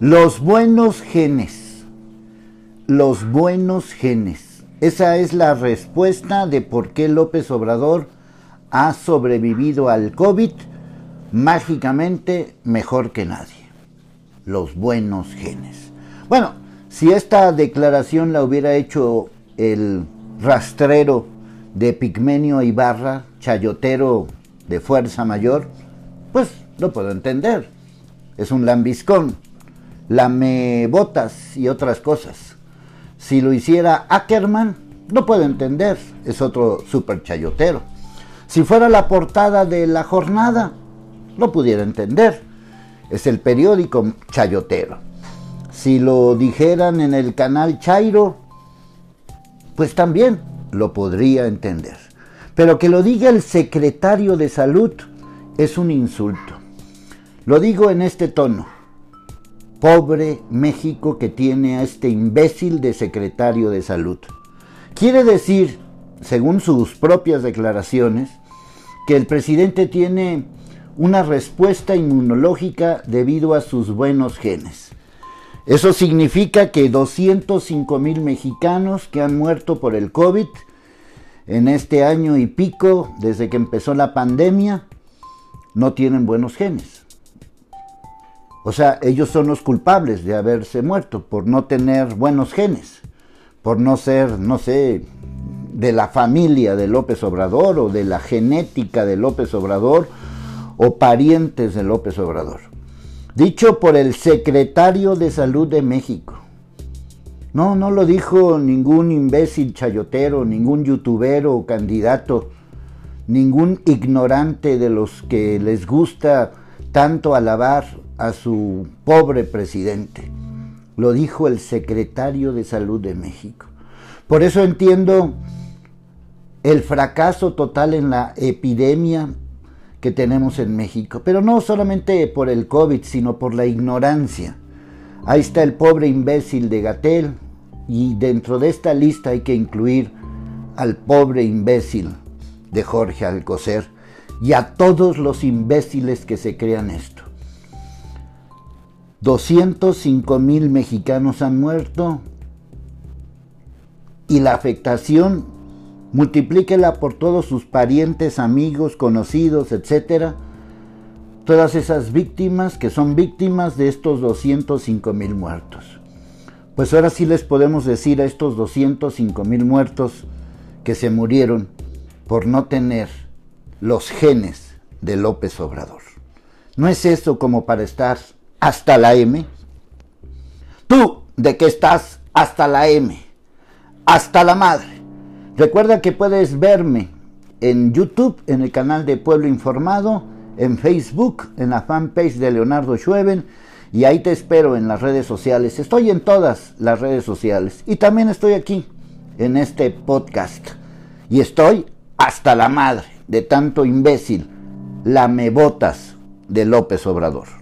Los buenos genes. Los buenos genes. Esa es la respuesta de por qué López Obrador ha sobrevivido al COVID mágicamente mejor que nadie. Los buenos genes. Bueno, si esta declaración la hubiera hecho el rastrero de Pigmenio Ibarra, chayotero de fuerza mayor, pues lo puedo entender. Es un lambiscón lame botas y otras cosas. Si lo hiciera Ackerman, no puedo entender, es otro super chayotero. Si fuera la portada de la jornada, lo pudiera entender, es el periódico chayotero. Si lo dijeran en el canal Chairo, pues también lo podría entender. Pero que lo diga el secretario de salud es un insulto. Lo digo en este tono Pobre México que tiene a este imbécil de secretario de salud. Quiere decir, según sus propias declaraciones, que el presidente tiene una respuesta inmunológica debido a sus buenos genes. Eso significa que 205 mil mexicanos que han muerto por el COVID en este año y pico, desde que empezó la pandemia, no tienen buenos genes. O sea, ellos son los culpables de haberse muerto por no tener buenos genes, por no ser, no sé, de la familia de López Obrador o de la genética de López Obrador o parientes de López Obrador. Dicho por el secretario de Salud de México. No, no lo dijo ningún imbécil chayotero, ningún youtubero o candidato, ningún ignorante de los que les gusta tanto alabar a su pobre presidente. Lo dijo el secretario de Salud de México. Por eso entiendo el fracaso total en la epidemia que tenemos en México, pero no solamente por el COVID, sino por la ignorancia. Ahí está el pobre imbécil de Gatel y dentro de esta lista hay que incluir al pobre imbécil de Jorge Alcocer y a todos los imbéciles que se crean esto. 205 mil mexicanos han muerto y la afectación multiplíquela por todos sus parientes, amigos, conocidos, etcétera. Todas esas víctimas que son víctimas de estos 205 mil muertos. Pues ahora sí les podemos decir a estos 205 mil muertos que se murieron por no tener los genes de López Obrador. ¿No es eso como para estar hasta la M? ¿Tú de qué estás hasta la M? Hasta la madre. Recuerda que puedes verme en YouTube, en el canal de Pueblo Informado, en Facebook, en la fanpage de Leonardo Schueben, y ahí te espero en las redes sociales. Estoy en todas las redes sociales y también estoy aquí en este podcast. Y estoy hasta la madre de tanto imbécil, lamebotas de López Obrador.